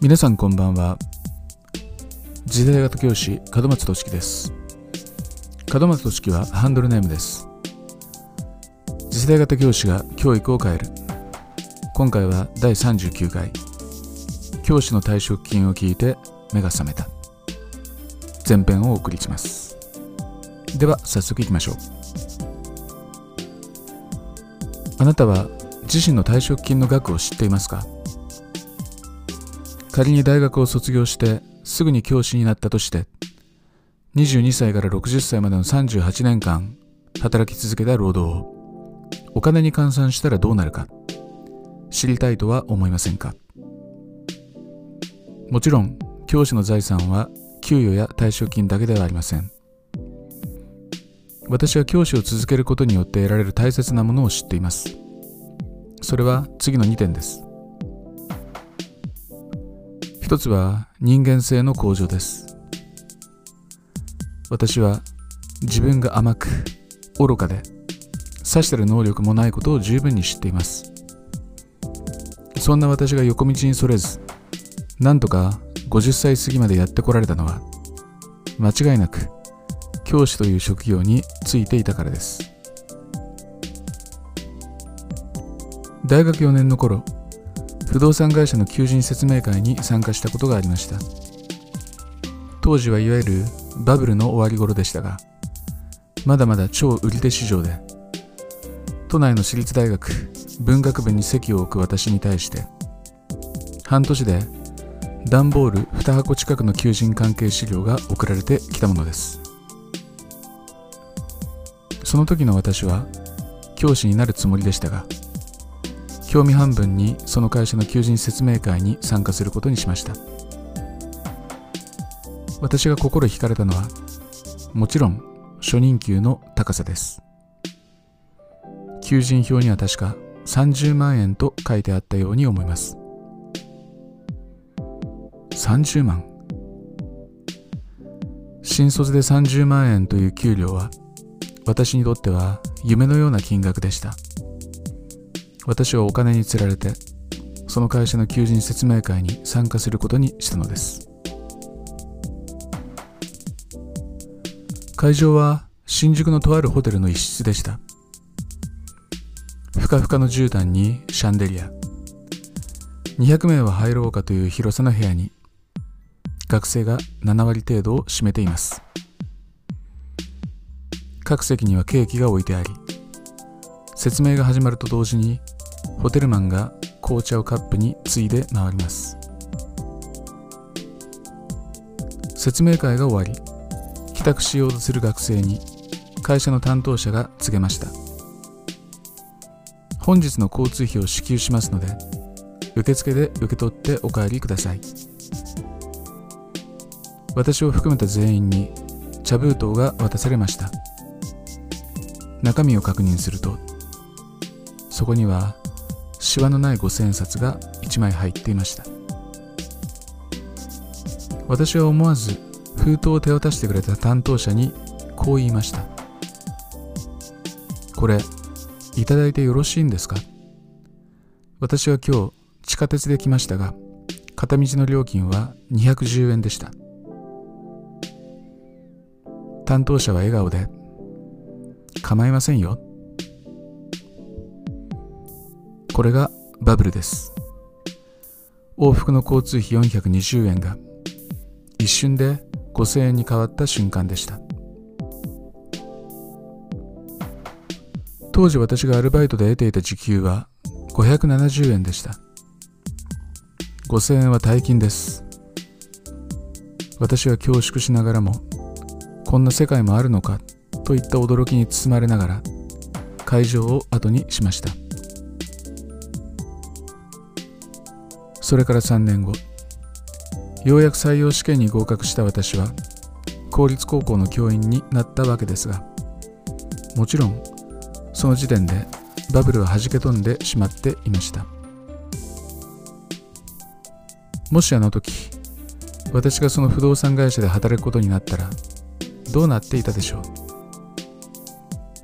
皆さんこんばんは。次世代型教師門松俊樹です。門松俊樹はハンドルネームです。次世代型教師が教育を変える。今回は第39回。教師の退職金を聞いて目が覚めた。前編をお送りします。では早速いきましょう。あなたは自身の退職金の額を知っていますか？仮に大学を卒業してすぐに教師になったとして22歳から60歳までの38年間働き続けた労働をお金に換算したらどうなるか知りたいとは思いませんか？もちろん教師の財産は給与や退職金だけではありません。私は教師を続けることによって得られる大切なものを知っています。それは次の2点です。一つは人間性の向上です。私は自分が甘く愚かでさしてる能力もないことを十分に知っています。そんな私が横道にそれずなんとか50歳過ぎまでやってこられたのは間違いなく教師という職業についていたからです。大学4年の頃不動産会社の求人説明会に参加したことがありました。当時はいわゆるバブルの終わり頃でしたがまだまだ超売り手市場で都内の私立大学文学部に席を置く私に対して半年で段ボール2箱近くの求人関係資料が送られてきたものです。その時の私は教師になるつもりでしたが興味半分にその会社の求人説明会に参加することにしました。私が心惹かれたのはもちろん初任給の高さです。求人票には確か30万円と書いてあったように思います。30万。新卒で30万円という給料は私にとっては夢のような金額でした。私はお金につられてその会社の求人説明会に参加することにしたのです。会場は新宿のとあるホテルの一室でした。ふかふかの絨毯にシャンデリア。200名は入ろうかという広さの部屋に学生が7割程度を占めています。各席にはケーキが置いてあり説明が始まると同時にホテルマンが紅茶をカップについで回ります。説明会が終わり帰宅しようとする学生に会社の担当者が告げました。本日の交通費を支給しますので受付で受け取ってお帰りください。私を含めた全員に茶封筒が渡されました。中身を確認するとそこにはシワのない五千円札が1枚入っていました。私は思わず封筒を手渡してくれた担当者にこう言いました。これいただいてよろしいんですか？私は今日地下鉄で来ましたが片道の料金は210円でした。担当者は笑顔で構いませんよ。これがバブルです。往復の交通費420円が一瞬で5000円に変わった瞬間でした。当時私がアルバイトで得ていた時給は570円でした。5000円は大金です。私は恐縮しながらもこんな世界もあるのかといった驚きに包まれながら会場を後にしました。それから3年後ようやく採用試験に合格した私は公立高校の教員になったわけですがもちろんその時点でバブルは弾け飛んでしまっていました。もしあの時私がその不動産会社で働くことになったらどうなっていたでしょう。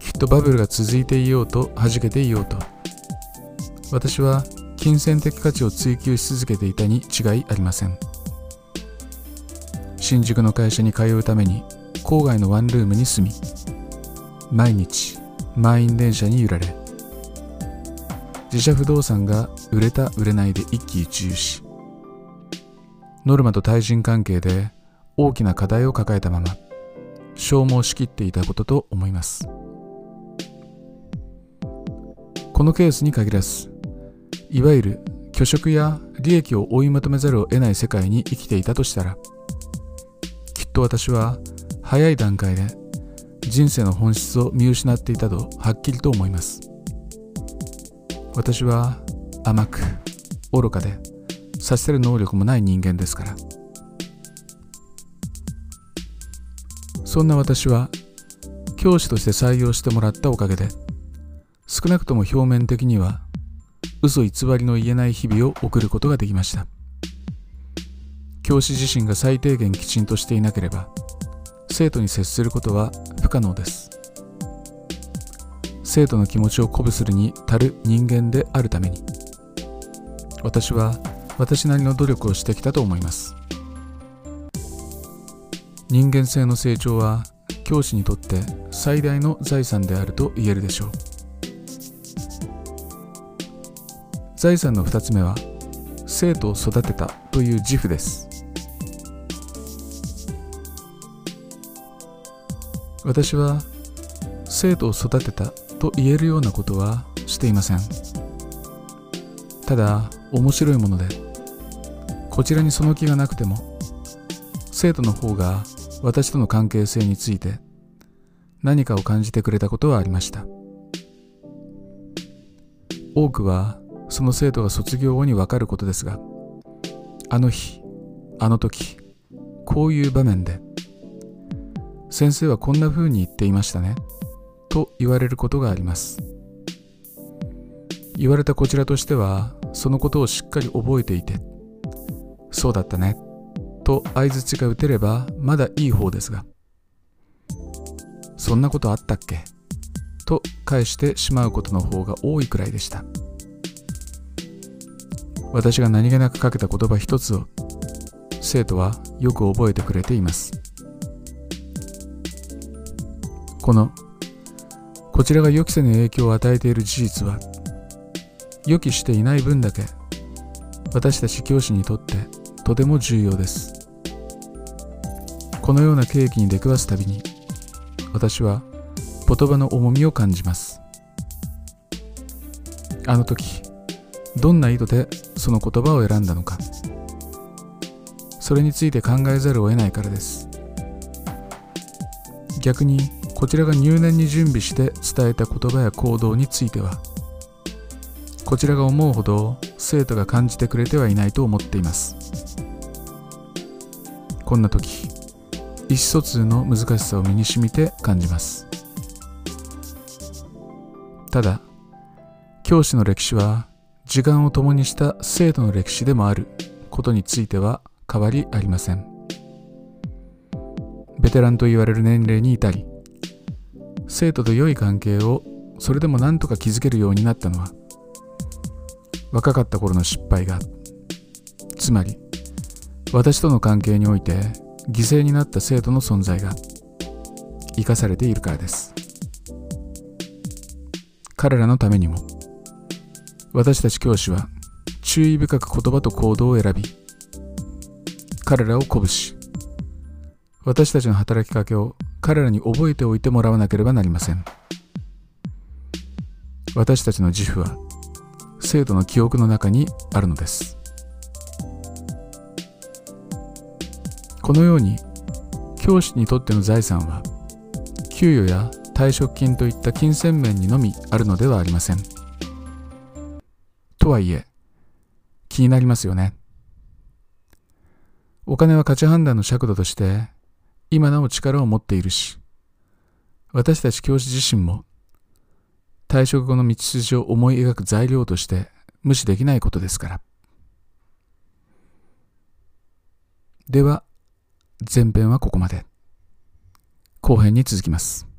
きっとバブルが続いていようと弾けていようと。私は金銭的価値を追求し続けていたに違いありません。新宿の会社に通うために郊外のワンルームに住み毎日満員電車に揺られ自社不動産が売れた売れないで一喜一憂しノルマと対人関係で大きな課題を抱えたまま消耗しきっていたことと思います。このケースに限らずいわゆる虚職や利益を追い求めざるを得ない世界に生きていたとしたらきっと私は早い段階で人生の本質を見失っていたとはっきりと思います。私は甘く愚かでさせる能力もない人間ですから。そんな私は教師として採用してもらったおかげで少なくとも表面的には嘘偽りの言えない日々を送ることができました。教師自身が最低限きちんとしていなければ生徒に接することは不可能です。生徒の気持ちを鼓舞するに足る人間であるために私は私なりの努力をしてきたと思います。人間性の成長は教師にとって最大の財産であると言えるでしょう。財産の2つ目は生徒を育てたという自負です。私は生徒を育てたと言えるようなことはしていません。ただ面白いものでこちらにその気がなくても生徒の方が私との関係性について何かを感じてくれたことはありました。多くはその生徒が卒業後にわかることですがあの日あの時こういう場面で先生はこんな風に言っていましたねと言われることがあります。言われたこちらとしてはそのことをしっかり覚えていてそうだったねと相づちが打てればまだいい方ですがそんなことあったっけと返してしまうことの方が多いくらいでした。私が何気なくかけた言葉一つを生徒はよく覚えてくれています。このこちらが予期せぬ影響を与えている事実は予期していない分だけ私たち教師にとってとても重要です。このような契機に出くわすたびに私は言葉の重みを感じます。あの時どんな意図でその言葉を選んだのか。それについて考えざるを得ないからです。逆にこちらが入念に準備して伝えた言葉や行動についてはこちらが思うほど生徒が感じてくれてはいないと思っています。こんな時意思疎通の難しさを身に染みて感じます。ただ教師の歴史は時間を共にした生徒の歴史でもあることについては変わりありません。ベテランと言われる年齢に至り生徒と良い関係をそれでも何とか築けるようになったのは若かった頃の失敗がつまり私との関係において犠牲になった生徒の存在が生かされているからです。彼らのためにも。私たち教師は注意深く言葉と行動を選び彼らを鼓舞し私たちの働きかけを彼らに覚えておいてもらわなければなりません。私たちの自負は生徒の記憶の中にあるのです。このように教師にとっての財産は給与や退職金といった金銭面にのみあるのではありません。とはいえ気になりますよねお金は価値判断の尺度として今なお力を持っているし、私たち教師自身も退職後の道筋を思い描く材料として無視できないことですから。では、前編はここまで。後編に続きます。